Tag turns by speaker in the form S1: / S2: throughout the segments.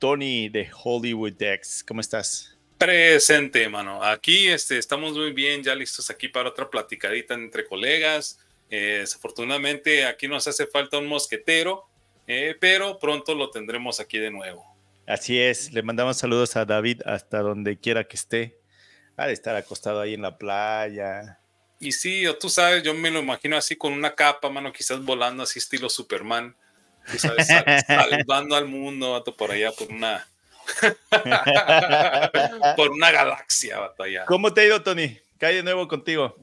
S1: Tony de Hollywood Decks, ¿cómo estás?
S2: Presente, mano. Aquí este, estamos muy bien, ya listos aquí para otra platicadita entre colegas. Eh, desafortunadamente aquí nos hace falta un mosquetero, eh, pero pronto lo tendremos aquí de nuevo.
S1: Así es, le mandamos saludos a David hasta donde quiera que esté. Ha de estar acostado ahí en la playa.
S2: Y sí, tú sabes, yo me lo imagino así con una capa, mano, quizás volando así estilo Superman. Tú sabes, salvando al mundo, por allá, por una por una galaxia, batalla.
S1: ¿Cómo te ha ido, Tony? ¿Qué hay de nuevo contigo?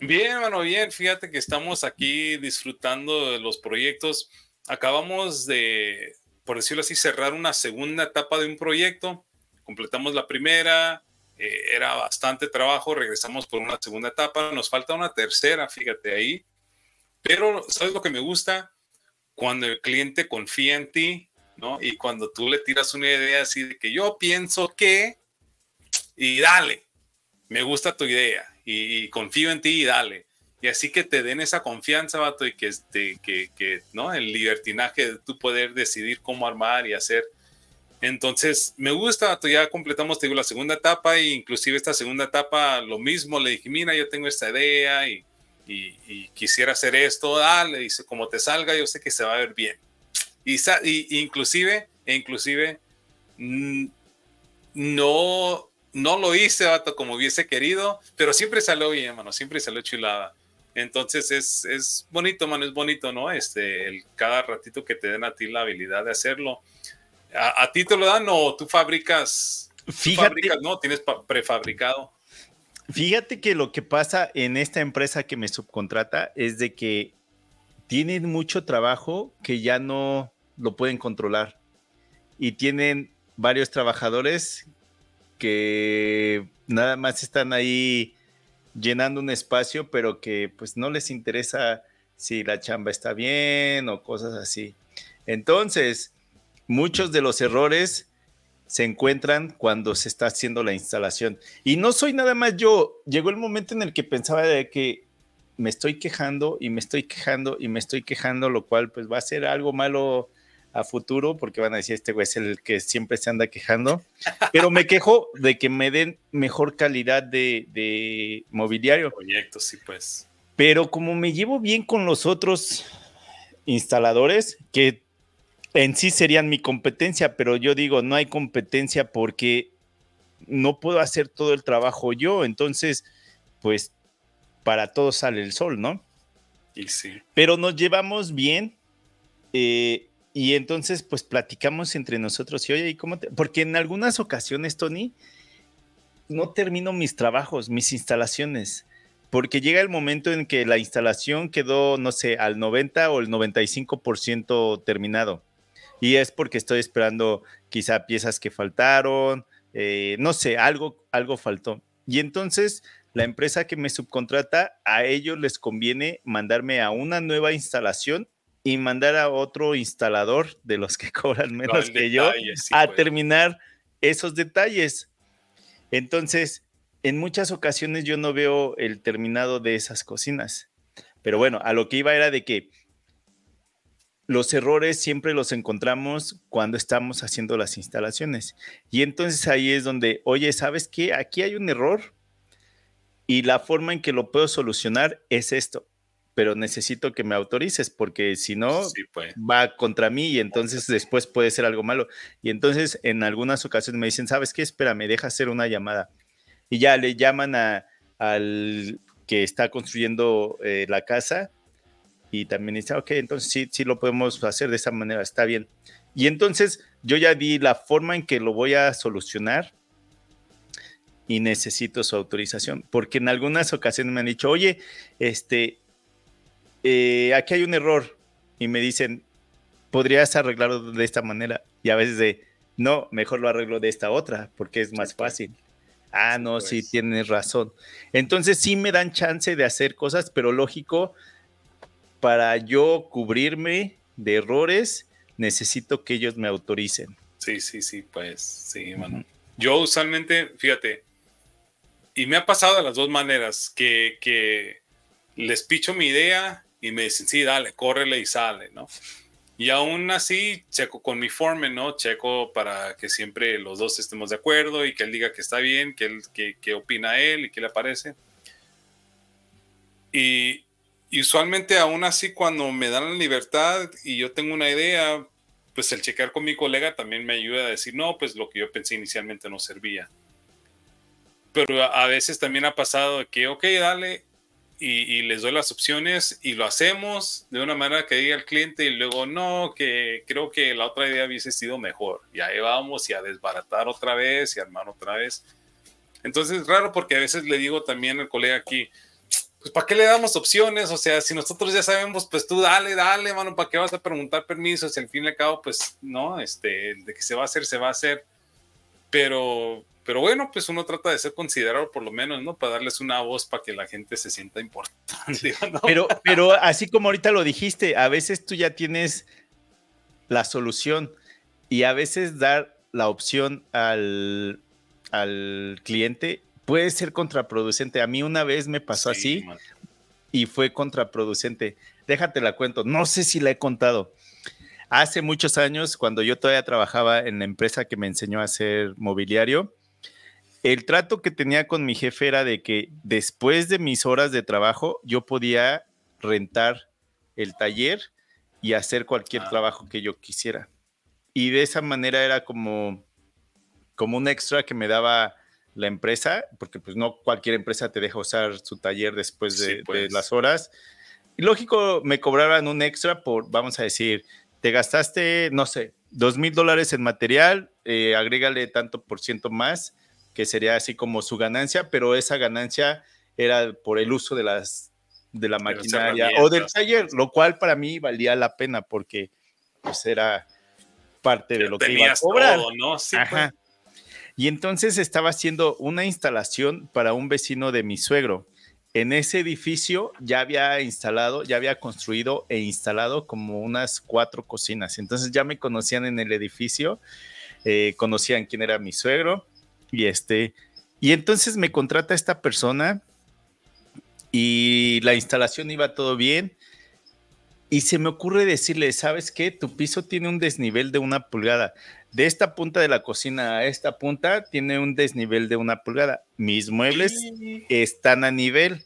S2: Bien, hermano, bien. Fíjate que estamos aquí disfrutando de los proyectos. Acabamos de, por decirlo así, cerrar una segunda etapa de un proyecto. Completamos la primera, eh, era bastante trabajo, regresamos por una segunda etapa, nos falta una tercera, fíjate ahí. Pero, ¿sabes lo que me gusta? Cuando el cliente confía en ti, ¿no? Y cuando tú le tiras una idea así de que yo pienso que, y dale, me gusta tu idea y, confío en ti y dale. Y así que te den esa confianza, vato, y que, este, que, que, ¿no? El libertinaje de tú poder decidir cómo armar y hacer. Entonces, me gusta, vato, ya completamos, te digo, la segunda etapa, e inclusive esta segunda etapa, lo mismo, le dije, mira, yo tengo esta idea y, y, quisiera hacer esto, dale, dice, como te salga, yo sé que se va a ver bien. Y, inclusive, e inclusive, no, no lo hice como hubiese querido, pero siempre salió bien, mano, siempre salió chulada. Entonces es, es bonito, mano, es bonito, ¿no? Este, el, cada ratito que te den a ti la habilidad de hacerlo. ¿A, ti te lo dan o tú fabricas?
S1: Fíjate,
S2: ¿no? Tienes prefabricado.
S1: Fíjate que lo que pasa en esta empresa que me subcontrata es de que tienen mucho trabajo que ya no, lo pueden controlar. Y tienen varios trabajadores que nada más están ahí llenando un espacio, pero que pues no les interesa si la chamba está bien o cosas así. Entonces, muchos de los errores se encuentran cuando se está haciendo la instalación. Y no soy nada más yo. Llegó el momento en el que pensaba de que me estoy quejando y me estoy quejando y me estoy quejando, lo cual pues va a ser algo malo a futuro porque van a decir, este güey es el que siempre se anda quejando, pero me quejo de que me den mejor calidad de, mobiliario.
S2: Proyectos, sí, pues.
S1: Pero como me llevo bien con los otros instaladores, que en sí serían mi competencia, pero yo digo, no hay competencia porque no puedo hacer todo el trabajo yo, entonces, pues, para todos sale el sol, ¿no?
S2: Y sí.
S1: Pero nos llevamos bien. Eh, y entonces, pues platicamos entre nosotros y oye, ¿y cómo te...? Porque en algunas ocasiones, Tony, no termino mis trabajos, mis instalaciones, porque llega el momento en que la instalación quedó, no sé, al 90 o el 95% terminado. Y es porque estoy esperando quizá piezas que faltaron, eh, no sé, algo, algo faltó. Y entonces la empresa que me subcontrata, a ellos les conviene mandarme a una nueva instalación y mandar a otro instalador de los que cobran menos que yo a pues. terminar esos detalles. Entonces, en muchas ocasiones yo no veo el terminado de esas cocinas. Pero bueno, a lo que iba era de que los errores siempre los encontramos cuando estamos haciendo las instalaciones. Y entonces ahí es donde, oye, ¿sabes qué? Aquí hay un error y la forma en que lo puedo solucionar es esto pero necesito que me autorices porque si no
S2: pues.
S1: va contra mí y entonces después puede ser algo malo. Y entonces en algunas ocasiones me dicen, ¿sabes qué? Espera, me deja hacer una llamada. Y ya le llaman a, al que está construyendo eh, la casa y también dice, ok, entonces sí, sí lo podemos hacer de esa manera, está bien. Y entonces yo ya di la forma en que lo voy a solucionar y necesito su autorización, porque en algunas ocasiones me han dicho, oye, este, eh, aquí hay un error y me dicen, podrías arreglarlo de esta manera. Y a veces de, no, mejor lo arreglo de esta otra porque es más fácil. Ah, no, sí, tienes razón. Entonces sí me dan chance de hacer cosas, pero lógico, para yo cubrirme de errores, necesito que ellos me autoricen.
S2: Sí, sí, sí, pues sí, mano. Yo usualmente, fíjate, y me ha pasado de las dos maneras, que, que les picho mi idea y me dicen, sí, dale, córrele y sale, ¿no? Y aún así, checo con mi foreman, ¿no? Checo para que siempre los dos estemos de acuerdo y que él diga que está bien, que, él, que, opina él y que le parece. Y, usualmente aún así cuando me dan la libertad y yo tengo una idea, pues el checar con mi colega también me ayuda a decir, no, pues lo que yo pensé inicialmente no servía. Pero a veces también ha pasado que, ok, dale, y, les doy las opciones y lo hacemos de una manera que diga el cliente y luego no, que creo que la otra idea hubiese sido mejor. Y ahí vamos y a desbaratar otra vez y armar otra vez. Entonces es raro porque a veces le digo también al colega aquí, pues ¿para qué le damos opciones? O sea, si nosotros ya sabemos, pues tú dale, dale, mano, ¿para qué vas a preguntar permisos? Y al fin y al cabo, pues no, este, de que se va a hacer, se va a hacer. Pero pero bueno, pues uno trata de ser considerado por lo menos, ¿no? Para darles una voz para que la gente se sienta importante.
S1: Pero, pero así como ahorita lo dijiste, a veces tú ya tienes la solución y a veces dar la opción al, al cliente puede ser contraproducente. A mí una vez me pasó así y fue contraproducente. Déjate la cuento, no sé si la he contado. Hace muchos años, cuando yo todavía trabajaba en la empresa que me enseñó a hacer mobiliario, el trato que tenía con mi jefe era de que después de mis horas de trabajo yo podía rentar el taller y hacer cualquier ah. trabajo que yo quisiera. Y de esa manera era como, como un extra que me daba la empresa, porque pues no cualquier empresa te deja usar su taller después de, pues. las horas. Y lógico, me cobraban un extra por, vamos a decir, te gastaste, no sé, dos mil dólares en material, eh, agrégale tanto por ciento más que sería así como su ganancia, pero esa ganancia era por el uso de las de la maquinaria o del taller, lo cual para mí valía la pena porque pues era parte de lo que iba a cobrar. ¿no? Sí, pues. Y entonces estaba haciendo una instalación para un vecino de mi suegro. En ese edificio ya había instalado, ya había construido e instalado como unas cuatro cocinas. Entonces ya me conocían en el edificio, eh, conocían quién era mi suegro, y este, y entonces me contrata esta persona y la instalación iba todo bien. Y se me ocurre decirle, ¿sabes qué? Tu piso tiene un desnivel de una pulgada. De esta punta de la cocina a esta punta tiene un desnivel de una pulgada. Mis muebles están a nivel.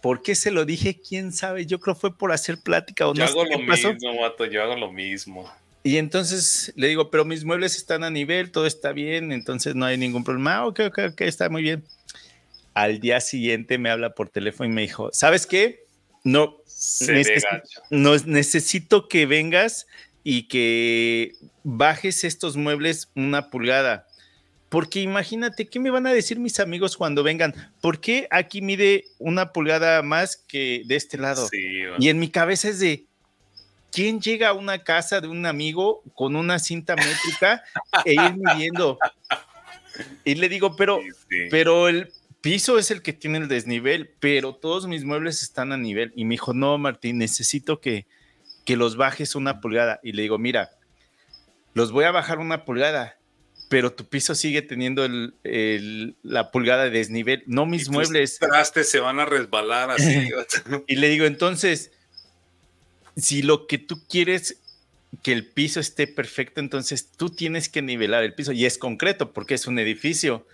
S1: ¿Por qué se lo dije? ¿Quién sabe? Yo creo fue por hacer plática o
S2: yo Hago lo mismo, yo hago lo mismo.
S1: Y entonces le digo, pero mis muebles están a nivel, todo está bien, entonces no hay ningún problema. Ah, ok, ok, ok, está muy bien. Al día siguiente me habla por teléfono y me dijo, ¿sabes qué? No, no necesito que vengas y que bajes estos muebles una pulgada. Porque imagínate, ¿qué me van a decir mis amigos cuando vengan? ¿Por qué aquí mide una pulgada más que de este lado? Y en mi cabeza es de, ¿quién llega a una casa de un amigo con una cinta métrica e ir midiendo? Y le digo, pero, pero el piso es el que tiene el desnivel, pero todos mis muebles están a nivel. Y me dijo, no, Martín, necesito que, que los bajes una pulgada. Y le digo, mira, los voy a bajar una pulgada, pero tu piso sigue teniendo el, la pulgada de desnivel, no mis muebles.
S2: trastes se van a resbalar así.
S1: y le digo, entonces, si lo que tú quieres que el piso esté perfecto, entonces tú tienes que nivelar el piso y es concreto porque es un edificio.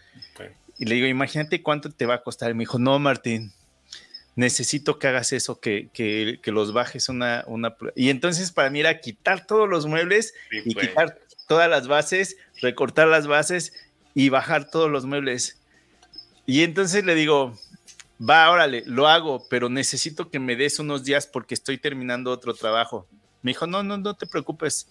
S1: Y le digo, imagínate cuánto te va a costar. Y me dijo, no, Martín, necesito que hagas eso, que, que, que los bajes una, una... Y entonces para mí era quitar todos los muebles y pues. quitar todas las bases, recortar las bases y bajar todos los muebles. Y entonces le digo, va, órale, lo hago, pero necesito que me des unos días porque estoy terminando otro trabajo. Me dijo, no, no, no te preocupes.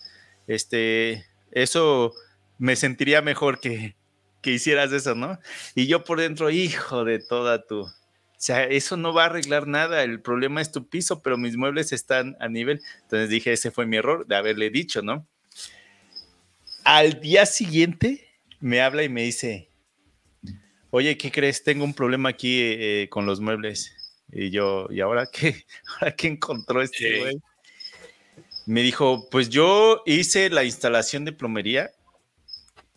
S1: Este, eso me sentiría mejor que, que hicieras eso, ¿no? Y yo por dentro, hijo de toda tu. O sea, eso no va a arreglar nada. El problema es tu piso, pero mis muebles están a nivel. Entonces dije, ese fue mi error de haberle dicho, ¿no? Al día siguiente me habla y me dice, oye, ¿qué crees? Tengo un problema aquí eh, con los muebles. Y yo, ¿y ahora qué? ¿Ahora qué encontró este güey? Me dijo, pues yo hice la instalación de plomería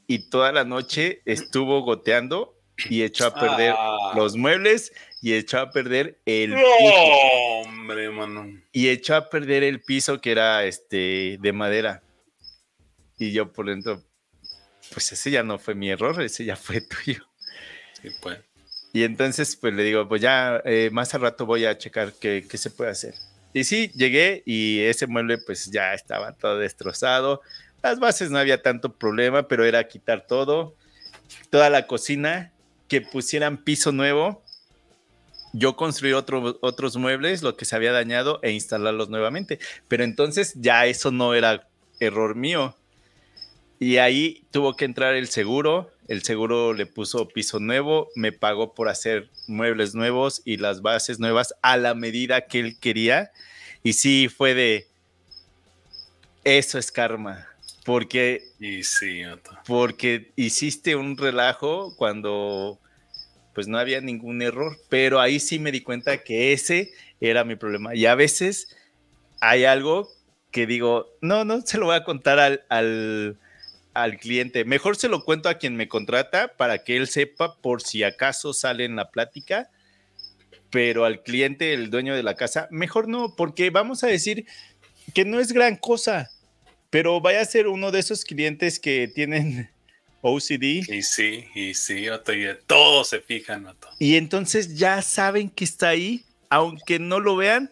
S1: y toda la noche estuvo goteando y echó a perder
S2: Ah.
S1: los muebles y echó a perder el
S2: No,
S1: piso.
S2: hombre, mano.
S1: Y echó a perder el piso que era este de madera. Y yo por dentro, pues ese ya no fue mi error, ese ya fue tuyo.
S2: Sí, pues.
S1: Y entonces, pues le digo, pues ya eh, más al rato voy a checar qué, qué se puede hacer. Y sí, llegué y ese mueble pues ya estaba todo destrozado. Las bases no había tanto problema, pero era quitar todo, toda la cocina, que pusieran piso nuevo. Yo construí otro- otros muebles, lo que se había dañado, e instalarlos nuevamente. Pero entonces ya eso no era error mío. Y ahí tuvo que entrar el seguro. El seguro le puso piso nuevo, me pagó por hacer muebles nuevos y las bases nuevas a la medida que él quería. Y sí, fue de, eso es karma, porque,
S2: Y sí, vato.
S1: porque hiciste un relajo cuando pues no había ningún error, pero ahí sí me di cuenta que ese era mi problema. Y a veces hay algo que digo, no, no se lo voy a contar al, al, al cliente. Mejor se lo cuento a quien me contrata para que él sepa por si acaso sale en la plática. Pero al cliente, el dueño de la casa, mejor no, porque vamos a decir que no es gran cosa, pero vaya a ser uno de esos clientes que tienen OCD
S2: Y sí, y sí, vato, y de todo se fijan, vato.
S1: y entonces ya saben que está ahí, aunque no lo vean,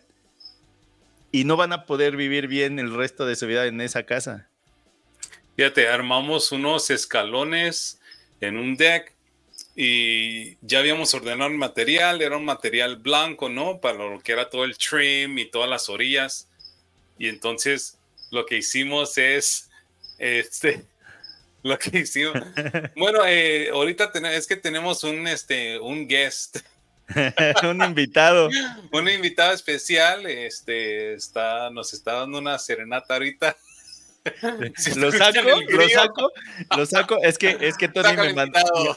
S1: y no van a poder vivir bien el resto de su vida en esa casa.
S2: Fíjate, armamos unos escalones en un deck y ya habíamos ordenado el material, era un material blanco, ¿no? Para lo que era todo el trim y todas las orillas. Y entonces lo que hicimos es, este, lo que hicimos, bueno, eh, ahorita es que tenemos un, este, un guest,
S1: Un invitado.
S2: un invitado especial, este, está, nos está dando una serenata ahorita. Si
S1: Lo saco, lo saco, lo saco. Es que, es que Tony me, mandó.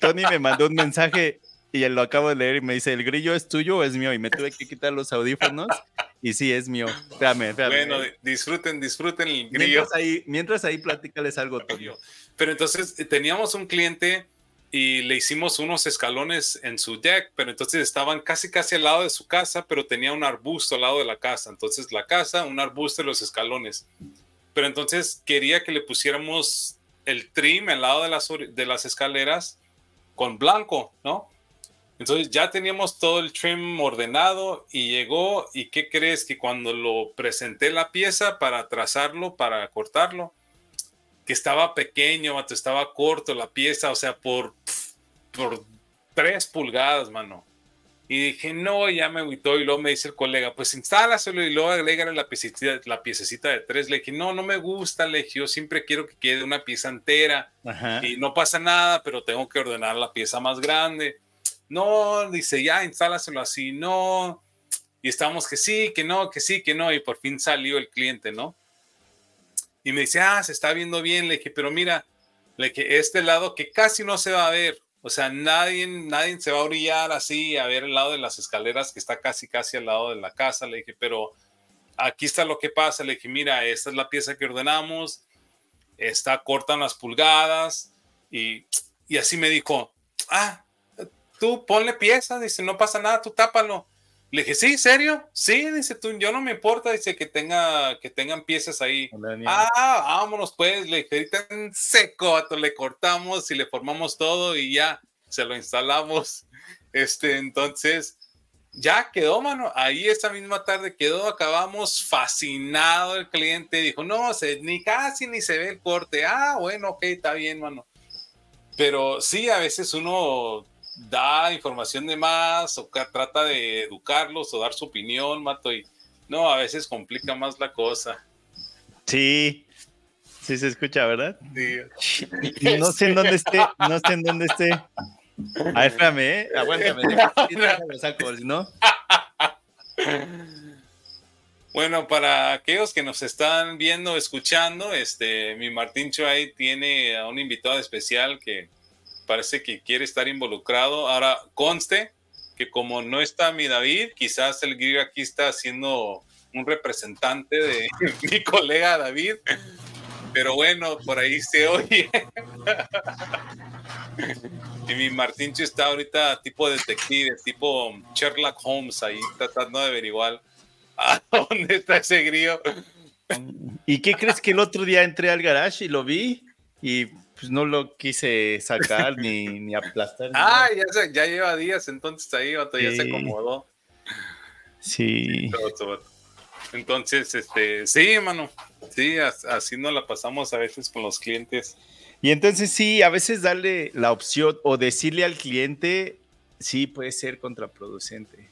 S1: Tony me mandó un mensaje y lo acabo de leer y me dice, ¿el grillo es tuyo o es mío? Y me tuve que quitar los audífonos y sí, es mío. Espérame, espérame.
S2: Bueno, disfruten, disfruten el grillo.
S1: mientras, ahí, mientras ahí platícales algo, Tony.
S2: Pero entonces eh, teníamos un cliente y le hicimos unos escalones en su deck, pero entonces estaban casi casi al lado de su casa, pero tenía un arbusto al lado de la casa. Entonces la casa, un arbusto y los escalones. Pero entonces quería que le pusiéramos el trim al lado de las, de las escaleras con blanco, ¿no? Entonces ya teníamos todo el trim ordenado y llegó y ¿qué crees? Que cuando lo presenté la pieza para trazarlo, para cortarlo, que estaba pequeño, estaba corto la pieza, o sea, por, por tres pulgadas, mano. Y dije, no, ya me agüitó. Y luego me dice el colega, pues instálaselo y luego agrégale la piececita, la piececita de tres. Le dije, no, no me gusta, le dije, yo siempre quiero que quede una pieza entera.
S1: Ajá.
S2: Y no pasa nada, pero tengo que ordenar la pieza más grande. No, dice, ya, instálaselo así, no. Y estamos que sí, que no, que sí, que no. Y por fin salió el cliente, ¿no? Y me dice, ah, se está viendo bien. Le dije, pero mira, le dije, este lado que casi no se va a ver. O sea, nadie, nadie se va a orillar así a ver el lado de las escaleras que está casi, casi al lado de la casa. Le dije, pero aquí está lo que pasa. Le dije, mira, esta es la pieza que ordenamos. Está corta en las pulgadas. Y, y así me dijo, ah, tú ponle pieza. Dice, no pasa nada, tú tápalo. Le dije, sí, ¿serio? Sí, dice tú, yo no me importa, dice que tenga, que tengan piezas ahí. Ah, vámonos pues, le dije, ahorita en seco, le cortamos y le formamos todo y ya se lo instalamos. Este, entonces, ya quedó, mano. Ahí esa misma tarde quedó, acabamos fascinado el cliente. Dijo, no, se, ni casi ni se ve el corte. Ah, bueno, ok, está bien, mano. Pero sí, a veces uno da información de más o que trata de educarlos o dar su opinión, mato, y no, a veces complica más la cosa.
S1: Sí, sí se escucha, ¿verdad?
S2: Sí.
S1: No sé en dónde esté, no sé en dónde esté. Ah, espérame, ¿eh? Aguántame, si no.
S2: Bueno, para aquellos que nos están viendo, escuchando, este, mi Martín ahí tiene a un invitado especial que parece que quiere estar involucrado. Ahora, conste que como no está mi David, quizás el grillo aquí está siendo un representante de mi colega David. Pero bueno, por ahí se oye. y mi Martíncho está ahorita tipo detective, tipo Sherlock Holmes, ahí tratando de averiguar a dónde está ese grillo.
S1: ¿Y qué crees que el otro día entré al garage y lo vi? Y pues no lo quise sacar ni, ni aplastar.
S2: Ah, ya, ya, lleva días entonces ahí, ya se acomodó.
S1: Sí.
S2: Entonces, este, sí, hermano, sí, así nos la pasamos a veces con los clientes.
S1: Y entonces sí, a veces darle la opción o decirle al cliente, sí puede ser contraproducente.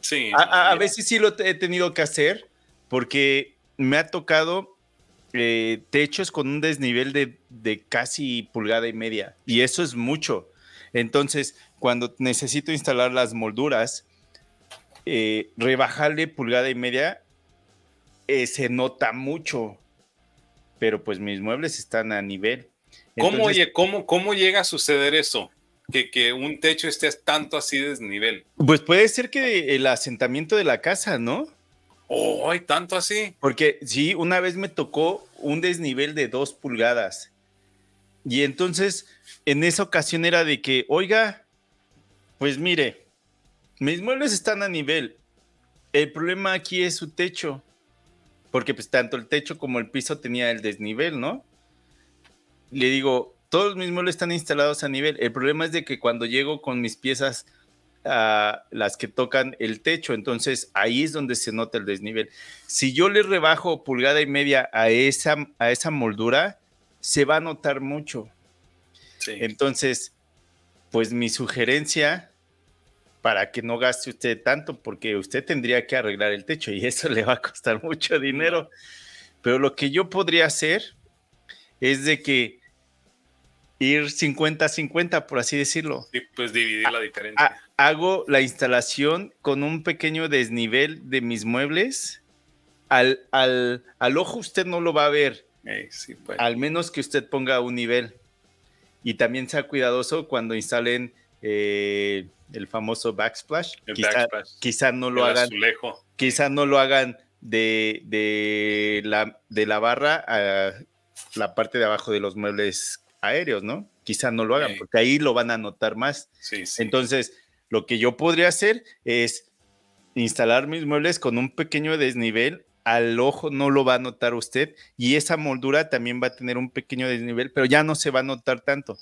S2: Sí.
S1: A, veces sí lo he tenido que hacer porque me ha tocado eh, techos con un desnivel de, de, casi pulgada y media y eso es mucho. Entonces, cuando necesito instalar las molduras, eh, rebajarle pulgada y media eh, se nota mucho, pero pues mis muebles están a nivel.
S2: ¿Cómo, oye, cómo, ¿Cómo llega a suceder eso? Que, que, un techo esté tanto así desnivel.
S1: Pues puede ser que el asentamiento de la casa, ¿no?
S2: Oh, hay tanto así.
S1: Porque sí, una vez me tocó un desnivel de dos pulgadas. Y entonces, en esa ocasión era de que, oiga, pues mire, mis muebles están a nivel. El problema aquí es su techo porque pues tanto el techo como el piso tenía el desnivel, ¿no? Le digo, todos mis muebles están instalados a nivel. El problema es de que cuando llego con mis piezas, las que tocan el techo, entonces ahí es donde se nota el desnivel. Si yo le rebajo pulgada y media a esa, a esa moldura, se va a notar mucho. Entonces, pues mi sugerencia para que no gaste usted tanto, porque usted tendría que arreglar el techo y eso le va a costar mucho dinero. Pero lo que yo podría hacer es de que ir 50-50, por así decirlo.
S2: Sí, pues dividir la diferencia.
S1: Hago la instalación con un pequeño desnivel de mis muebles. Al, al, al ojo usted no lo va a ver.
S2: sí, pues.
S1: Al menos que usted ponga un nivel. Y también sea cuidadoso cuando instalen eh, el famoso backsplash. quizá, no lo hagan. Quizá no lo hagan de, de, la, de la barra a la parte de abajo de los muebles aéreos, ¿no? Quizá no lo hagan, porque ahí lo van a notar más. Entonces, lo que yo podría hacer es instalar mis muebles con un pequeño desnivel. Al ojo no lo va a notar usted y esa moldura también va a tener un pequeño desnivel, pero ya no se va a notar tanto.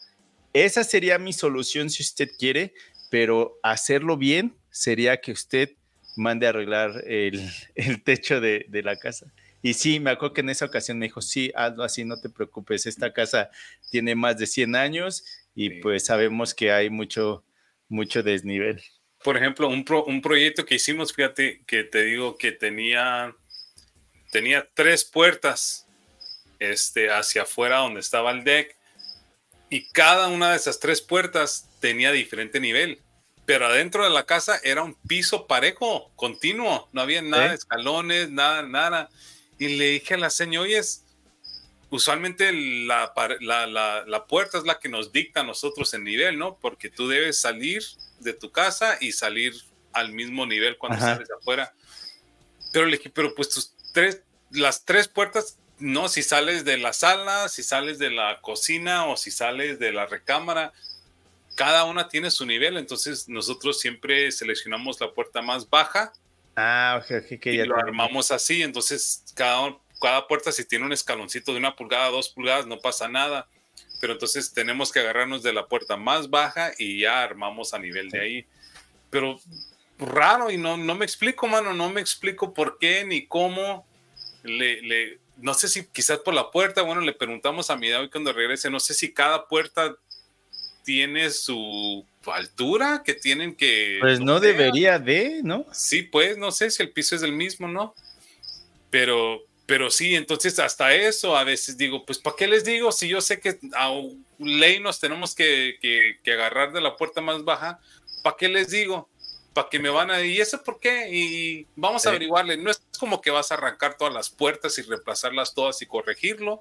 S1: Esa sería mi solución si usted quiere, pero hacerlo bien sería que usted mande a arreglar el, techo de, la casa. Y sí, me acuerdo que en esa ocasión me dijo, sí, hazlo así, no te preocupes, esta casa tiene más de 100 años y pues sabemos que hay mucho, mucho desnivel.
S2: Por ejemplo, un, un proyecto que hicimos, fíjate, que te digo que tenía, tenía tres puertas este, hacia afuera donde estaba el deck y cada una de esas tres puertas tenía diferente nivel pero adentro de la casa era un piso parejo, continuo, no había nada de escalones, nada, nada. Y le dije a la señora, oye, usualmente la, la, puerta es la que nos dicta a nosotros el nivel, ¿no? Porque tú debes salir de tu casa y salir al mismo nivel cuando sales afuera. Pero le dije, pero pues tus tres, las tres puertas, no, si sales de la sala, si sales de la cocina o si sales de la recámara, cada una tiene su nivel, entonces nosotros siempre seleccionamos la puerta más baja.
S1: Ah, ok,
S2: que y lo armamos así, entonces cada, cada puerta si tiene un escaloncito de una pulgada, dos pulgadas, no pasa nada, pero entonces tenemos que agarrarnos de la puerta más baja y ya armamos a nivel de ahí. Pero raro y no, no me explico, mano, no me explico por qué ni cómo le, le no sé si quizás por la puerta, bueno, le preguntamos a mi hoy cuando regrese, no sé si cada puerta tiene su altura que tienen que...
S1: Pues no, debería de, ¿no?
S2: Sí, pues no sé si el piso es el mismo, ¿no? Pero, pero sí, entonces hasta eso a veces digo, pues ¿para qué les digo? Si yo sé que a ley nos tenemos que, que, agarrar de la puerta más baja, ¿para qué les digo? para que me van a... ¿Y eso por qué? Y vamos a averiguarle. No es como que vas a arrancar todas las puertas y reemplazarlas todas y corregirlo.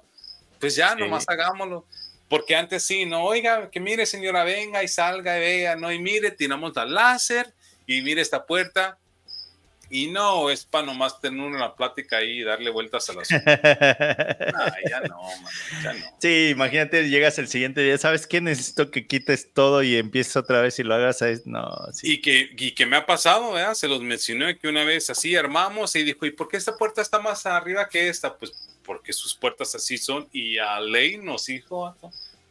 S2: Pues ya, nomás hagámoslo. Porque antes sí, no, oiga, que mire señora, venga y salga y vea, no, y mire, tiramos la láser y mire esta puerta y no, es para nomás tener una plática ahí y darle vueltas a las. ya no, ya no.
S1: Sí, imagínate, llegas el siguiente día, ¿sabes qué? Necesito que quites todo y empieces otra vez y lo hagas. A... No,
S2: sí. Y que, y que me ha pasado, ¿verdad? Se los mencioné que una vez así armamos y dijo, ¿y por qué esta puerta está más arriba que esta? Pues porque sus puertas así son y a ley nos dijo,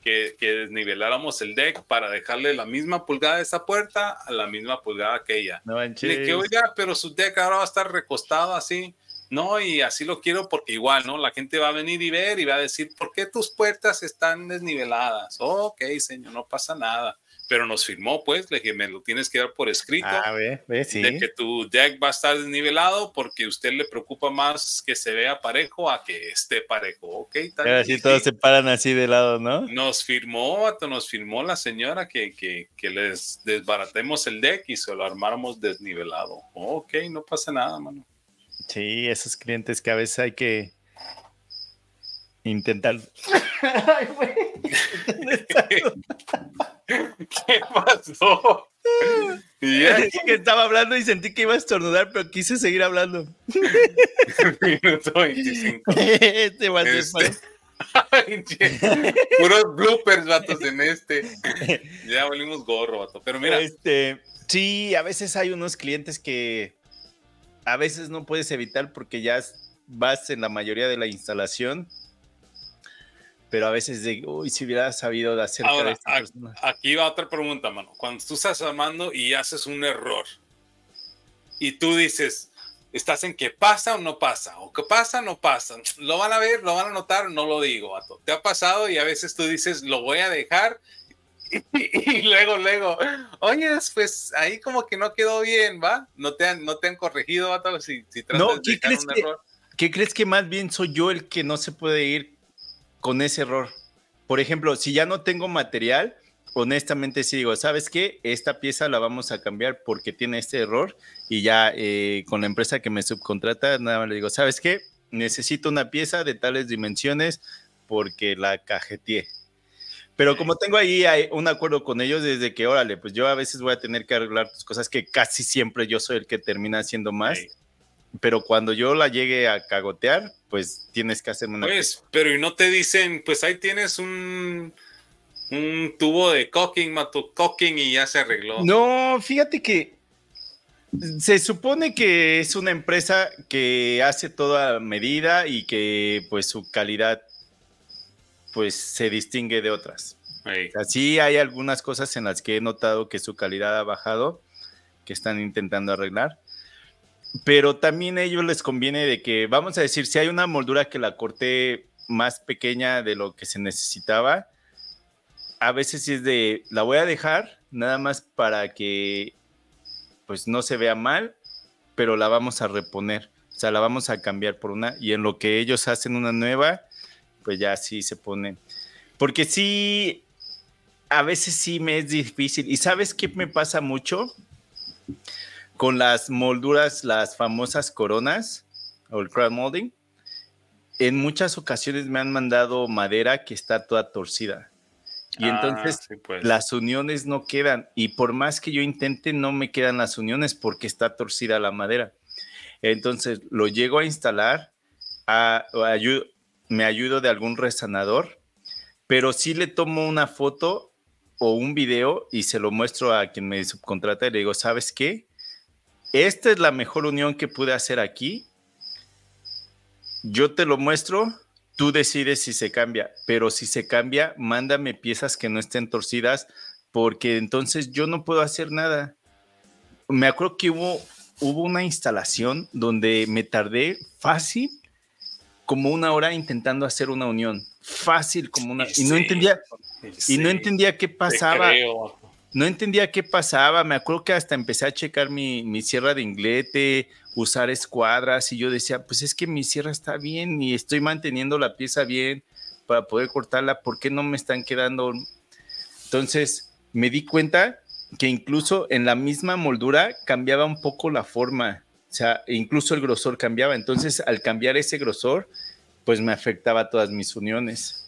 S2: que, desniveláramos el deck para dejarle la misma pulgada de esa puerta a la misma pulgada que ella. No que, oiga, pero su deck ahora va a estar recostado así. No, y así lo quiero porque igual, ¿no? La gente va a venir y ver y va a decir, ¿por qué tus puertas están desniveladas? ok, señor, no pasa nada pero nos firmó, pues, le dije, me lo tienes que dar por escrito.
S1: Ah, ve, ve, sí.
S2: De que tu deck va a estar desnivelado porque a usted le preocupa más que se vea parejo a que esté parejo, ¿ok?
S1: Pero así todos se paran así de lado, ¿no?
S2: Nos firmó, nos firmó la señora que, que, que, les desbaratemos el deck y se lo armáramos desnivelado. Ok, no pasa nada, mano.
S1: Sí, esos clientes que a veces hay que intentar.
S2: Ay, ¿Qué pasó?
S1: Es que estaba hablando y sentí que iba a estornudar, pero quise seguir hablando.
S2: Minuto 25. Este, este... Puros bloopers, vatos, en este. Ya volvimos gorro, vato. Pero mira.
S1: Este, sí, a veces hay unos clientes que a veces no puedes evitar porque ya vas en la mayoría de la instalación pero a veces de, uy, si hubiera sabido de hacer
S2: Ahora, Aquí va otra pregunta, mano. Cuando tú estás armando y haces un error y tú dices, ¿estás en qué pasa o no pasa? ¿O qué pasa o no pasa? ¿Lo van a ver? ¿Lo van a notar? No lo digo, vato. ¿Te ha pasado? Y a veces tú dices, lo voy a dejar y, luego, luego, oye, pues ahí como que no quedó bien, ¿va? No te han, no te han corregido, vato, si, si
S1: no, ¿qué crees que, ¿Qué crees que más bien soy yo el que no se puede ir con ese error. Por ejemplo, si ya no tengo material, honestamente sí digo, ¿sabes qué? Esta pieza la vamos a cambiar porque tiene este error y ya eh, con la empresa que me subcontrata, nada más le digo, ¿sabes qué? Necesito una pieza de tales dimensiones porque la cajeteé. Pero como tengo ahí un acuerdo con ellos desde que, órale, pues yo a veces voy a tener que arreglar cosas que casi siempre yo soy el que termina haciendo más pero cuando yo la llegue a cagotear, pues tienes que hacerme una.
S2: Pues, pero y no te dicen, pues ahí tienes un, un tubo de cocking, mato cocking y ya se arregló.
S1: No, fíjate que se supone que es una empresa que hace toda medida y que pues su calidad pues se distingue de otras. Así hay algunas cosas en las que he notado que su calidad ha bajado, que están intentando arreglar pero también a ellos les conviene de que, vamos a decir, si hay una moldura que la corté más pequeña de lo que se necesitaba, a veces es de, la voy a dejar nada más para que pues no se vea mal, pero la vamos a reponer, o sea, la vamos a cambiar por una y en lo que ellos hacen una nueva, pues ya sí se pone. Porque sí, a veces sí me es difícil. ¿Y sabes qué me pasa mucho? Con las molduras, las famosas coronas o el crowd molding, en muchas ocasiones me han mandado madera que está toda torcida. Y ah, entonces pues. las uniones no quedan. Y por más que yo intente, no me quedan las uniones porque está torcida la madera. Entonces lo llego a instalar, me ayudo de algún resanador, pero sí le tomo una foto o un video y se lo muestro a quien me subcontrata y le digo, ¿sabes qué? Esta es la mejor unión que pude hacer aquí. Yo te lo muestro, tú decides si se cambia, pero si se cambia, mándame piezas que no estén torcidas, porque entonces yo no puedo hacer nada. Me acuerdo que hubo, hubo una instalación donde me tardé fácil como una hora intentando hacer una unión. Fácil como una... y no entendía... Y no entendía qué pasaba no entendía qué pasaba. Me acuerdo que hasta empecé a checar mi, sierra de inglete, usar escuadras y yo decía, pues es que mi sierra está bien y estoy manteniendo la pieza bien para poder cortarla. ¿Por qué no me están quedando? Entonces me di cuenta que incluso en la misma moldura cambiaba un poco la forma, o sea, incluso el grosor cambiaba. Entonces, al cambiar ese grosor, pues me afectaba todas mis uniones.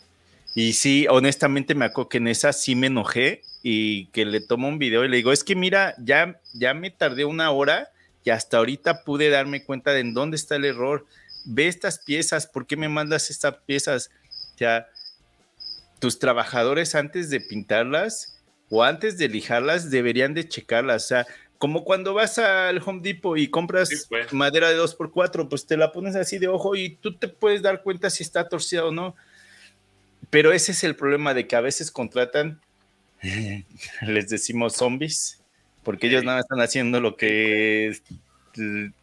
S1: Y sí, honestamente me acuerdo que en esa sí me enojé y que le tomo un video y le digo, es que mira, ya, ya me tardé una hora y hasta ahorita pude darme cuenta de en dónde está el error. Ve estas piezas, ¿por qué me mandas estas piezas? O sea, tus trabajadores antes de pintarlas o antes de lijarlas deberían de checarlas. O sea, como cuando vas al Home Depot y compras
S2: pues.
S1: madera de 2x4, pues te la pones así de ojo y tú te puedes dar cuenta si está torcida o no. Pero ese es el problema de que a veces contratan, les decimos zombies, porque ellos nada están haciendo lo que el,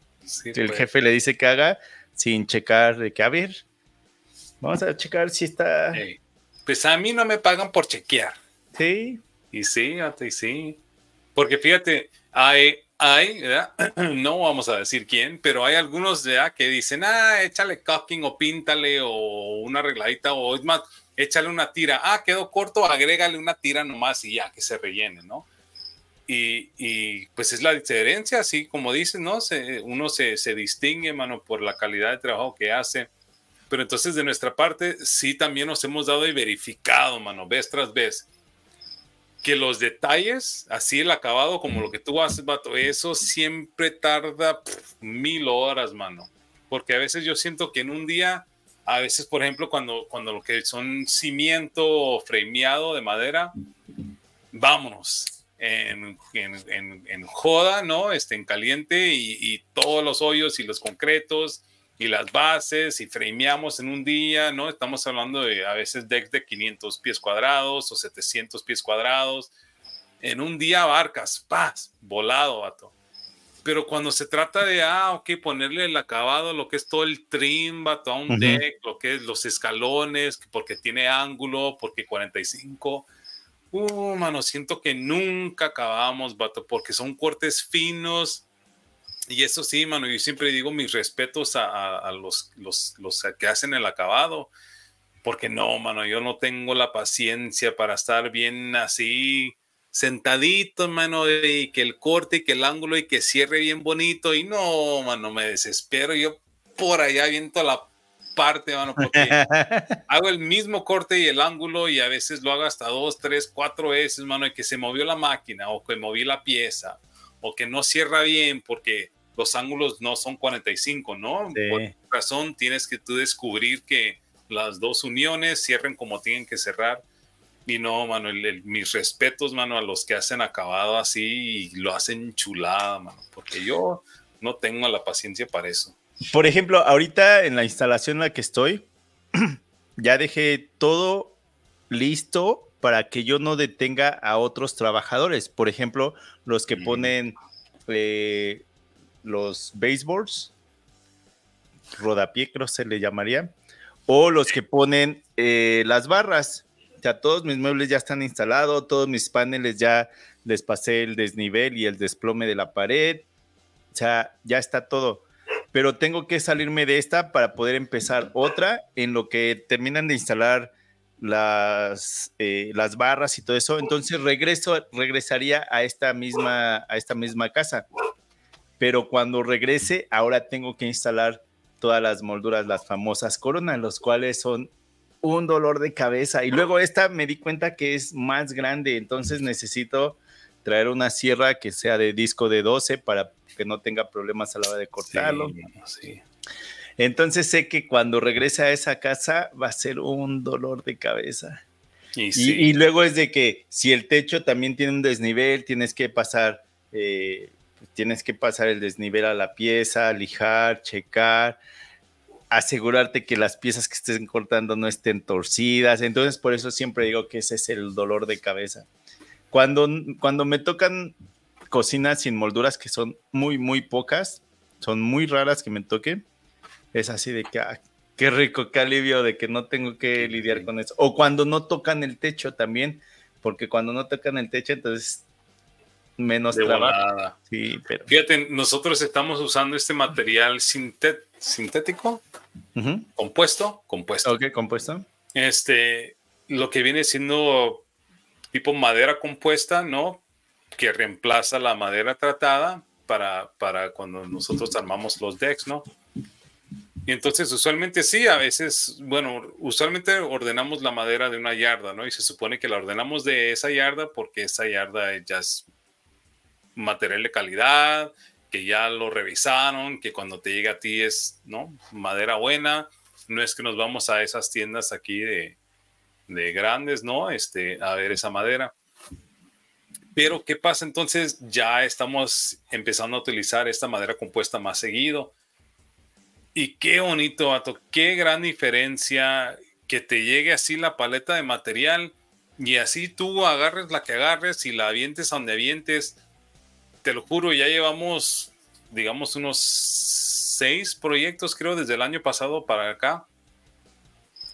S2: pues.
S1: jefe le dice que haga sin checar de que, a ver, vamos a checar si está...
S2: Pues a mí no me pagan por chequear.
S1: Sí.
S2: Y sí, y sí. Porque fíjate, hay, hay, no vamos a decir quién, pero hay algunos ya que dicen, ah, échale cocking o píntale o una arregladita o es más, échale una tira. Ah, quedó corto, agrégale una tira nomás y ya, que se rellene, ¿no? Y, y pues es la diferencia, así como dices, ¿no? uno se, se distingue, mano, por la calidad de trabajo que hace. Pero entonces de nuestra parte, sí también nos hemos dado y verificado, mano, vez tras vez que los detalles, así el acabado, como lo que tú haces, vato, eso siempre tarda mil horas, mano. Porque a veces yo siento que en un día, a veces, por ejemplo, cuando, cuando lo que son cimiento frameado de madera, vámonos. En, en, en, joda, ¿no? Este, en caliente y, y todos los hoyos y los concretos y las bases y frameamos en un día, ¿no? Estamos hablando de a veces decks de 500 pies cuadrados o 700 pies cuadrados. En un día abarcas, paz, volado, vato. Pero cuando se trata de, ah, ok, ponerle el acabado, lo que es todo el trim, vato, a un deck, lo que es los escalones, porque tiene ángulo, porque 45. Uh, mano, siento que nunca acabamos, vato, porque son cortes finos, y eso sí, mano, yo siempre digo mis respetos a, los, los, los, que hacen el acabado, porque no, mano, yo no tengo la paciencia para estar bien así, sentadito, mano, y que el corte y que el ángulo y que cierre bien bonito, y no, mano, me desespero, yo por allá viento la parte, mano, porque hago el mismo corte y el ángulo y a veces lo hago hasta dos, tres, cuatro veces, mano, y que se movió la máquina o que moví la pieza o que no cierra bien porque los ángulos no son 45, ¿no? Por razón tienes que tú descubrir que las dos uniones cierren como tienen que cerrar. Y no, mano, mis respetos, mano, a los que hacen acabado así y lo hacen chulada, mano, porque yo no tengo la paciencia para eso.
S1: Por ejemplo, ahorita en la instalación en la que estoy, ya dejé todo listo para que yo no detenga a otros trabajadores. Por ejemplo, los que ponen eh, los baseboards, rodapié creo se le llamaría, o los que ponen eh, las barras. O todos mis muebles ya están instalados, todos mis paneles ya les pasé el desnivel y el desplome de la pared. O sea, ya está todo. Pero tengo que salirme de esta para poder empezar otra en lo que terminan de instalar las, eh, las barras y todo eso. Entonces regreso, regresaría a esta misma, a esta misma casa. Pero cuando regrese, ahora tengo que instalar todas las molduras, las famosas coronas, los cuales son un dolor de cabeza. Y luego esta me di cuenta que es más grande, entonces necesito traer una sierra que sea de disco de 12 para que no tenga problemas a la hora de cortarlo. sí. Entonces sé que cuando regrese a esa casa va a ser un dolor de cabeza. Y, luego es de que si el techo también tiene un desnivel, tienes que pasar, eh, tienes que pasar el desnivel a la pieza, lijar, checar, asegurarte que las piezas que estén cortando no estén torcidas. Entonces por eso siempre digo que ese es el dolor de cabeza. Cuando, cuando me tocan cocinas sin molduras, que son muy, muy pocas, son muy raras que me toquen, es así de que, ah, qué rico, qué alivio de que no tengo que lidiar con eso. O cuando no tocan el techo también, porque cuando no tocan el techo, entonces menos
S2: de trabajo. Sí, pero... Fíjate, nosotros estamos usando este material sintético, compuesto, compuesto.
S1: Ok, compuesto.
S2: Este, lo que viene siendo tipo madera compuesta, ¿no? que reemplaza la madera tratada para, para cuando nosotros armamos los decks, ¿no? Y entonces usualmente sí, a veces, bueno, usualmente ordenamos la madera de una yarda, ¿no? Y se supone que la ordenamos de esa yarda porque esa yarda ya es material de calidad, que ya lo revisaron, que cuando te llega a ti es, ¿no? Madera buena. No es que nos vamos a esas tiendas aquí de, de grandes, ¿no? Este, a ver esa madera. Pero, ¿qué pasa entonces? Ya estamos empezando a utilizar esta madera compuesta más seguido y qué bonito, vato, qué gran diferencia que te llegue así la paleta de material y así tú agarres la que agarres y la avientes a donde avientes. Te lo juro, ya llevamos, digamos, unos seis proyectos, creo, desde el año pasado para acá.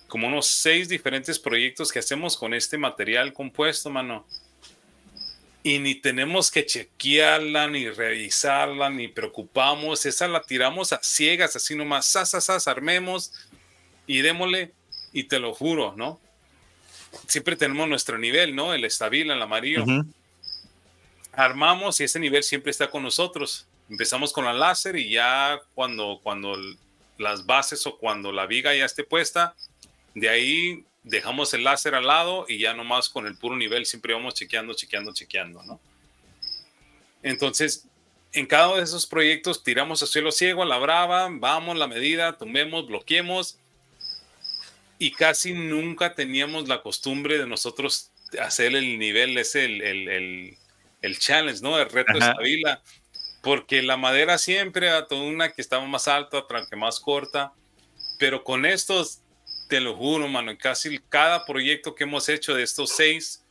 S2: Como unos seis diferentes proyectos que hacemos con este material compuesto, mano y ni tenemos que chequearla, ni revisarla, ni preocupamos. Esa la tiramos a ciegas, así nomás, sas, armemos y démosle. Y te lo juro, ¿no? Siempre tenemos nuestro nivel, ¿no? El estabil, el amarillo. Armamos y ese nivel siempre está con nosotros. Empezamos con la láser y ya cuando, cuando las bases o cuando la viga ya esté puesta, de ahí dejamos el láser al lado y ya nomás con el puro nivel siempre vamos chequeando, chequeando, chequeando, ¿no? Entonces, en cada uno de esos proyectos tiramos a cielo ciego, a la brava, vamos, la medida, tomemos, bloqueemos y casi nunca teníamos la costumbre de nosotros hacer el nivel, ese, el, el, el, challenge, ¿no? El reto estabila, porque la madera siempre, a toda una que estaba más alta, otra que más corta, pero con estos te lo juro, mano, en casi cada proyecto que hemos hecho de estos seis,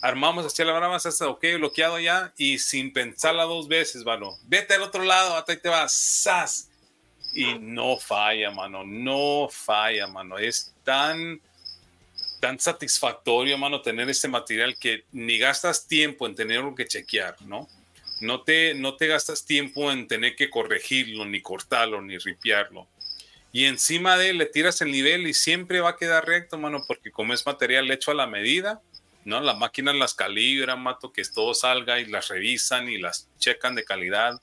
S2: armamos hacia la brava, hasta ok, bloqueado ya, y sin pensarla dos veces, mano, vete al otro lado, hasta ahí te vas, ¡zas! Y no falla, mano, no falla, mano, es tan, tan satisfactorio, mano, tener este material que ni gastas tiempo en tenerlo que chequear, ¿no? No te, no te gastas tiempo en tener que corregirlo, ni cortarlo, ni ripiarlo y encima de él le tiras el nivel y siempre va a quedar recto, mano, porque como es material hecho a la medida, ¿no? La máquina las calibra, mato, que todo salga y las revisan y las checan de calidad.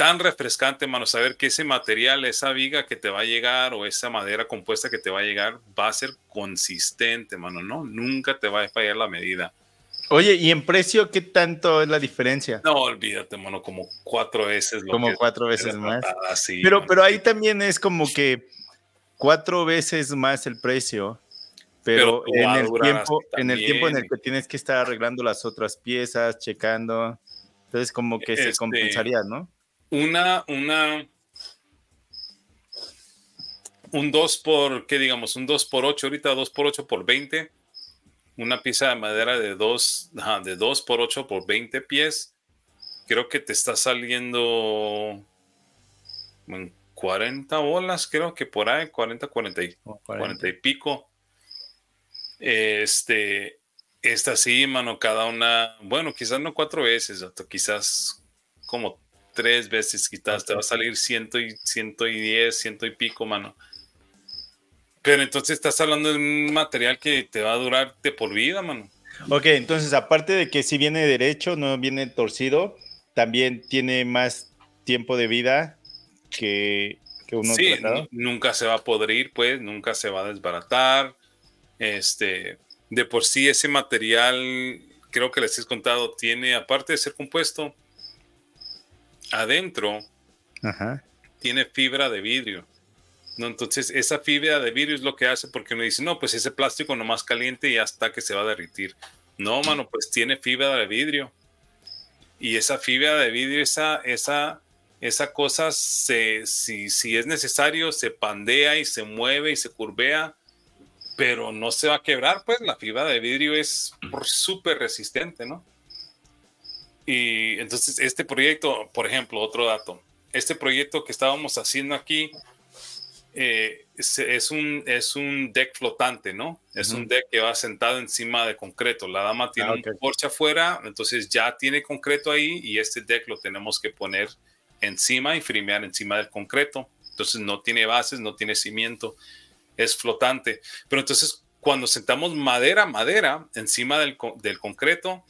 S2: Tan refrescante, mano, saber que ese material, esa viga que te va a llegar o esa madera compuesta que te va a llegar va a ser consistente, mano, ¿no? Nunca te va a fallar la medida.
S1: Oye, ¿y en precio qué tanto es la diferencia?
S2: No, olvídate, mano, como cuatro veces.
S1: Lo como cuatro veces más. pero, pero ahí también es como que cuatro veces más el precio, pero, en, el tiempo, en el tiempo en el que tienes que estar arreglando las otras piezas, checando. Entonces, como que se este, compensaría, ¿no?
S2: Una, una, un 2 por, ¿qué digamos? Un 2 por 8, ahorita 2 por 8 por 20 una pieza de madera de 2 de dos por 8 por 20 pies, creo que te está saliendo en 40 bolas, creo que por ahí, 40, 40 y, 40. y pico. Este, esta sí, mano, cada una, bueno, quizás no cuatro veces, quizás como tres veces, quizás te va a salir ciento y, ciento y diez, ciento y pico, mano. Pero entonces estás hablando de un material que te va a durar de por vida, mano.
S1: Ok, entonces aparte de que si viene derecho, no viene torcido, también tiene más tiempo de vida que, que uno
S2: sí, nunca se va a podrir, pues, nunca se va a desbaratar. Este, de por sí ese material, creo que les he contado, tiene, aparte de ser compuesto, adentro, tiene fibra de vidrio. ¿no? Entonces, esa fibra de vidrio es lo que hace porque uno dice, no, pues ese plástico nomás caliente y hasta que se va a derritir. No, mano, pues tiene fibra de vidrio. Y esa fibra de vidrio, esa, esa, esa cosa, se, si, si es necesario, se pandea y se mueve y se curvea, pero no se va a quebrar, pues la fibra de vidrio es súper resistente, ¿no? Y entonces este proyecto, por ejemplo, otro dato, este proyecto que estábamos haciendo aquí, eh, es, un, es un deck flotante, ¿no? Es un deck que va sentado encima de concreto. La dama tiene ah, un porche afuera, entonces ya tiene concreto ahí y este deck lo tenemos que poner encima y frimear encima del concreto. Entonces no tiene bases, no tiene cimiento, es flotante. Pero entonces cuando sentamos madera, madera encima del, del concreto,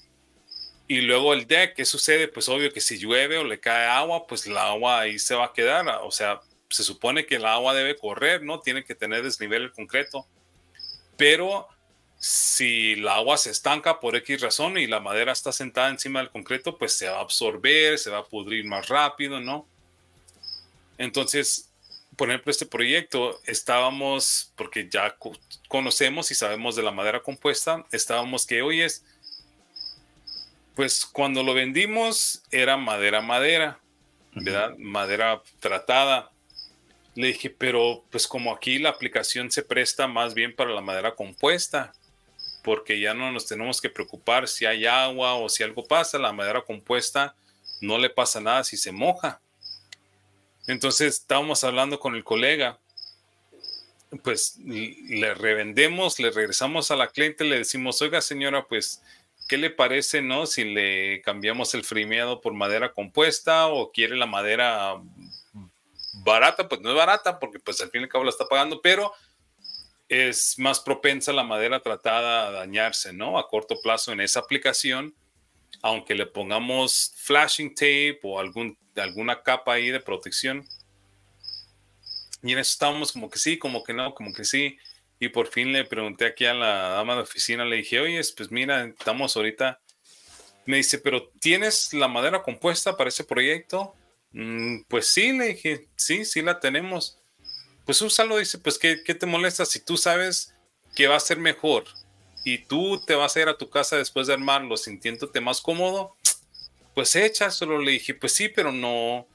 S2: Y luego el deck, ¿qué sucede? Pues obvio que si llueve o le cae agua, pues el agua ahí se va a quedar. O sea, se supone que el agua debe correr, ¿no? Tiene que tener desnivel el concreto. Pero si el agua se estanca por X razón y la madera está sentada encima del concreto, pues se va a absorber, se va a pudrir más rápido, ¿no? Entonces, por ejemplo, este proyecto estábamos, porque ya conocemos y sabemos de la madera compuesta, estábamos que, hoy es pues cuando lo vendimos era madera madera, ¿verdad? Madera tratada. Le dije, pero pues como aquí la aplicación se presta más bien para la madera compuesta, porque ya no nos tenemos que preocupar si hay agua o si algo pasa, la madera compuesta no le pasa nada si se moja. Entonces estábamos hablando con el colega, pues le revendemos, le regresamos a la cliente, le decimos, oiga señora, pues ¿qué le parece, no? Si le cambiamos el frimeado por madera compuesta o quiere la madera barata, pues no es barata porque pues al fin y al cabo la está pagando, pero es más propensa la madera tratada a dañarse, ¿no? A corto plazo en esa aplicación, aunque le pongamos flashing tape o algún, alguna capa ahí de protección. Y en eso estábamos como que sí, como que no, como que sí. Y por fin le pregunté aquí a la dama de oficina, le dije, oye, pues mira, estamos ahorita. Me dice, pero ¿tienes la madera compuesta para ese proyecto? Mm, pues sí, le dije, sí, sí la tenemos. Pues úsalo, dice, pues ¿qué, ¿qué te molesta? Si tú sabes que va a ser mejor y tú te vas a ir a tu casa después de armarlo sintiéndote más cómodo, pues échaselo. Le dije, pues sí, pero no,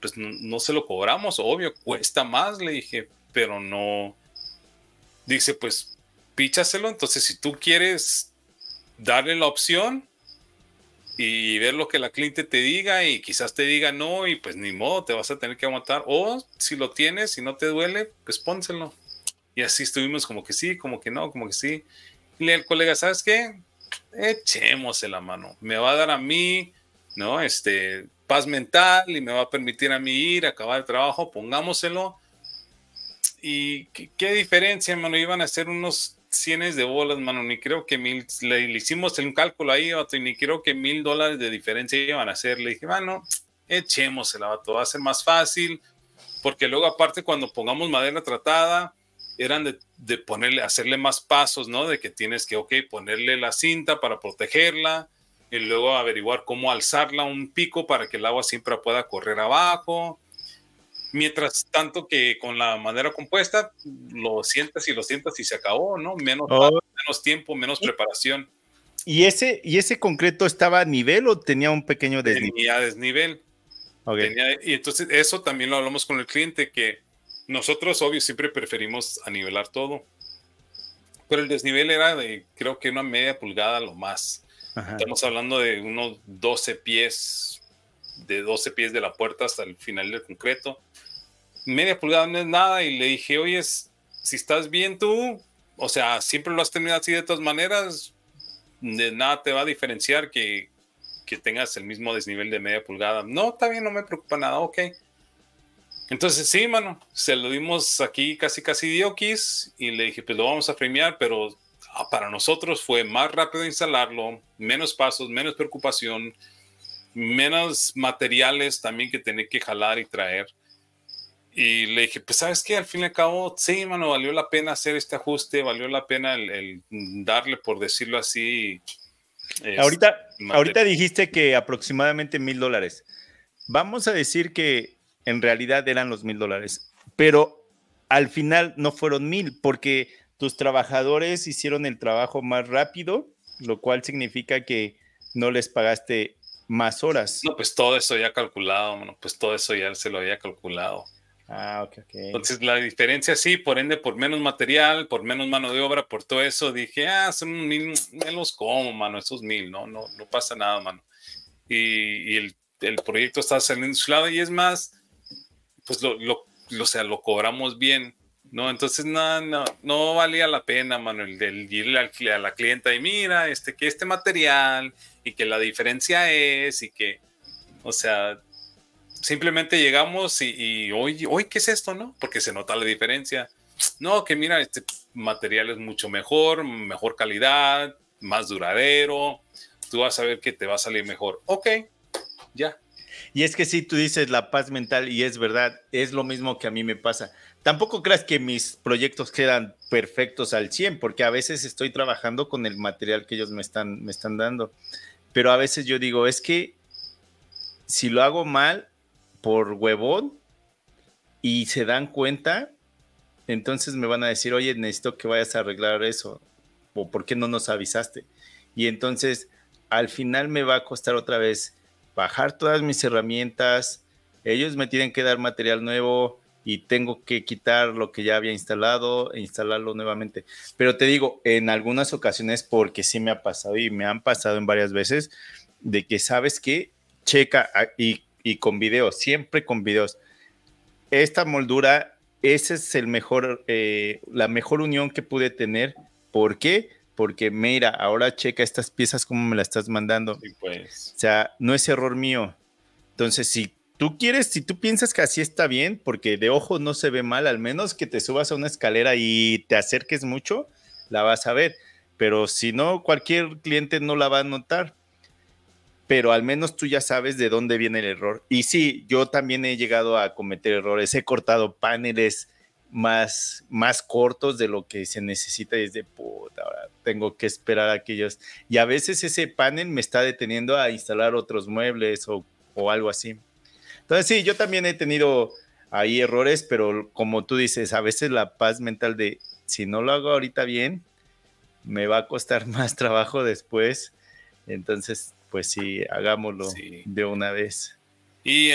S2: pues no, no se lo cobramos, obvio, cuesta más, le dije, pero no, dice, pues píchaselo. Entonces, si tú quieres darle la opción y ver lo que la cliente te diga y quizás te diga no y pues ni modo, te vas a tener que aguantar. O si lo tienes y no te duele, pues pónselo. Y así estuvimos como que sí, como que no, como que sí. Y el colega, ¿sabes qué? Echemos la mano. Me va a dar a mí, ¿no? Este, paz mental y me va a permitir a mí ir, acabar el trabajo, pongámoselo y qué, diferencia, mano, iban a ser unos cienes de bolas, mano, ni creo que mil, le, hicimos un cálculo ahí, vato, y ni creo que mil dólares de diferencia iban a ser. Le dije, mano, echemos el vato, va a ser más fácil, porque luego aparte cuando pongamos madera tratada, eran de, de, ponerle, hacerle más pasos, ¿no? De que tienes que, ok, ponerle la cinta para protegerla y luego averiguar cómo alzarla un pico para que el agua siempre pueda correr abajo Mientras tanto que con la madera compuesta lo sientas y lo sientas y se acabó, ¿no? Menos, oh. menos tiempo, menos preparación.
S1: ¿Y ese, ¿Y ese concreto estaba a nivel o tenía un pequeño desnivel?
S2: Tenía desnivel. y entonces eso también lo hablamos con el cliente, que nosotros, obvio, siempre preferimos anivelar todo. Pero el desnivel era de, creo que una media pulgada lo más. Estamos hablando de unos 12 pies, de 12 pies de la puerta hasta el final del concreto media pulgada no es nada y le dije, oye, si estás bien tú, o sea, siempre lo has tenido así de todas maneras, de nada te va a diferenciar que, que tengas el mismo desnivel de media pulgada. No, está bien, no me preocupa nada, ok. Entonces sí, mano, se lo dimos aquí casi casi diokis y le dije, pues lo vamos a premiar, pero ah, para nosotros fue más rápido instalarlo, menos pasos, menos preocupación, menos materiales también que tener que jalar y traer. Y le dije, pues sabes qué, al fin y al cabo, sí, mano, valió la pena hacer este ajuste, valió la pena el, darle, por decirlo así.
S1: ahorita, ahorita dijiste que aproximadamente mil dólares. Vamos a decir que en realidad eran los mil dólares, pero al final no fueron mil porque tus trabajadores hicieron el trabajo más rápido, lo cual significa que no les pagaste más horas.
S2: No, pues todo eso ya calculado, mano, pues todo eso ya se lo había calculado.
S1: Ah, ok, ok.
S2: Entonces la diferencia sí, por ende, por menos material, por menos mano de obra, por todo eso, dije, ah, son mil, me los como, mano, esos mil, no, no, no pasa nada, mano. Y, el, el, proyecto está saliendo su lado y es más, pues lo, lo, o sea, lo cobramos bien, ¿no? Entonces no, no, no valía la pena, mano, el, el irle a la clienta y mira, este, que este material y que la diferencia es y que, o sea, simplemente llegamos y, hoy, hoy, ¿qué es esto, no? Porque se nota la diferencia. No, que mira, este material es mucho mejor, mejor calidad, más duradero, tú vas a ver que te va a salir mejor. Ok, ya.
S1: Y es que sí, tú dices la paz mental y es verdad, es lo mismo que a mí me pasa. Tampoco creas que mis proyectos quedan perfectos al 100, porque a veces estoy trabajando con el material que ellos me están, me están dando. Pero a veces yo digo, es que si lo hago mal por huevón y se dan cuenta, entonces me van a decir, oye, necesito que vayas a arreglar eso, o por qué no nos avisaste. Y entonces al final me va a costar otra vez bajar todas mis herramientas, ellos me tienen que dar material nuevo y tengo que quitar lo que ya había instalado e instalarlo nuevamente. Pero te digo, en algunas ocasiones, porque sí me ha pasado y me han pasado en varias veces, de que sabes que checa y, con videos, siempre con videos. Esta moldura, esa es el mejor, eh, la mejor unión que pude tener. ¿Por qué? porque mira, ahora checa estas piezas como me las estás mandando.
S2: pues.
S1: O sea, no es error mío. Entonces, si tú quieres, si tú piensas que así está bien, porque de ojo no se ve mal, al menos que te subas a una escalera y te acerques mucho, la vas a ver. Pero si no, cualquier cliente no la va a notar. Pero al menos tú ya sabes de dónde viene el error. Y sí, yo también he llegado a cometer errores. He cortado paneles más, más cortos de lo que se necesita y es de puta, ahora tengo que esperar a aquellos. Y a veces ese panel me está deteniendo a instalar otros muebles o, o algo así. Entonces sí, yo también he tenido ahí errores, pero como tú dices, a veces la paz mental de si no lo hago ahorita bien, me va a costar más trabajo después. Entonces, pues sí, hagámoslo de una vez.
S2: Y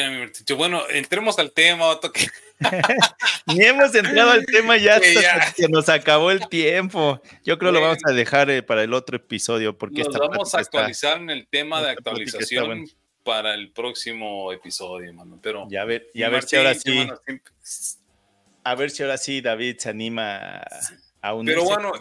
S2: bueno, entremos al tema, que
S1: Ni hemos entrado al tema ya, que nos acabó el tiempo. Yo creo que lo vamos a dejar eh, para el otro episodio porque
S2: nos vamos a actualizar en el tema de actualización para el próximo episodio, mano. Pero
S1: ya ver, ya ver si ahora sí. A ver si ahora sí David se anima a
S2: Pero bueno,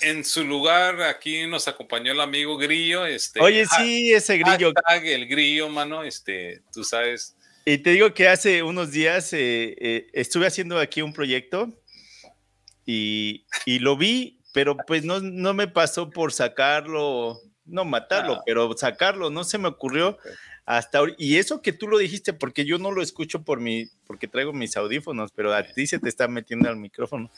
S2: en su lugar aquí nos acompañó el amigo Grillo. Este,
S1: Oye, sí, ese Grillo.
S2: el Grillo, mano. Este, tú sabes
S1: y te digo que hace unos días eh, eh, estuve haciendo aquí un proyecto y, lo vi, pero pues no, no, me pasó por sacarlo, no matarlo, ah. pero sacarlo, no se me ocurrió hasta ahora. Y eso que tú lo dijiste, porque yo no lo escucho por mi, porque traigo mis audífonos, pero a ti se te está metiendo al micrófono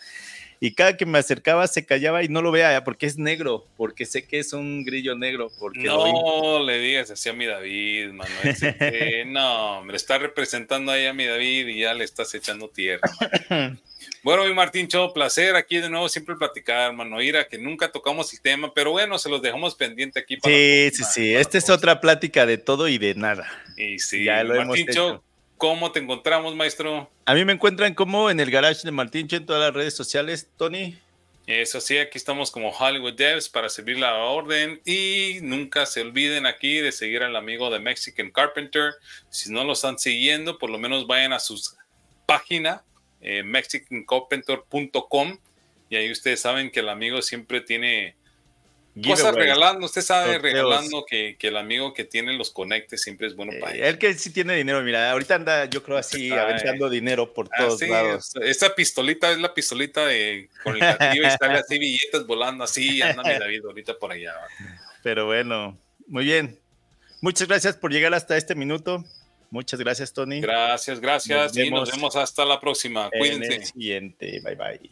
S1: y cada que me acercaba se callaba y no lo vea porque es negro, porque sé que es un grillo negro. Porque
S2: no le digas así a mi David, Manuel. no, me está representando ahí a mi David y ya le estás echando tierra. bueno, mi Martín Cho, placer aquí de nuevo siempre platicar, mano. a que nunca tocamos el tema, pero bueno, se los dejamos pendiente aquí.
S1: Para sí, sí, sí. Esta es otra plática de todo y de nada.
S2: Y sí, ya lo Martín Cho, ¿Cómo te encontramos, maestro?
S1: A mí me encuentran como en el garage de Martín en todas las redes sociales, Tony.
S2: Eso sí, aquí estamos como Hollywood Devs para servir la orden y nunca se olviden aquí de seguir al amigo de Mexican Carpenter. Si no lo están siguiendo, por lo menos vayan a su página eh, mexicancarpenter.com y ahí ustedes saben que el amigo siempre tiene Cosas regalando, usted sabe regalando que, el amigo que tiene los conectes siempre es bueno para
S1: él. Él que sí tiene dinero, mira, ahorita anda yo creo así aventando dinero por ah, todos lados.
S2: Esta pistolita es la pistolita de con el gatillo y sale así billetes volando así, anda mi David ahorita por allá.
S1: Pero bueno, muy bien. Muchas gracias por llegar hasta este minuto. Muchas gracias, Tony.
S2: Gracias, gracias. y nos vemos hasta la próxima. Cuídense.
S1: siguiente. Bye bye.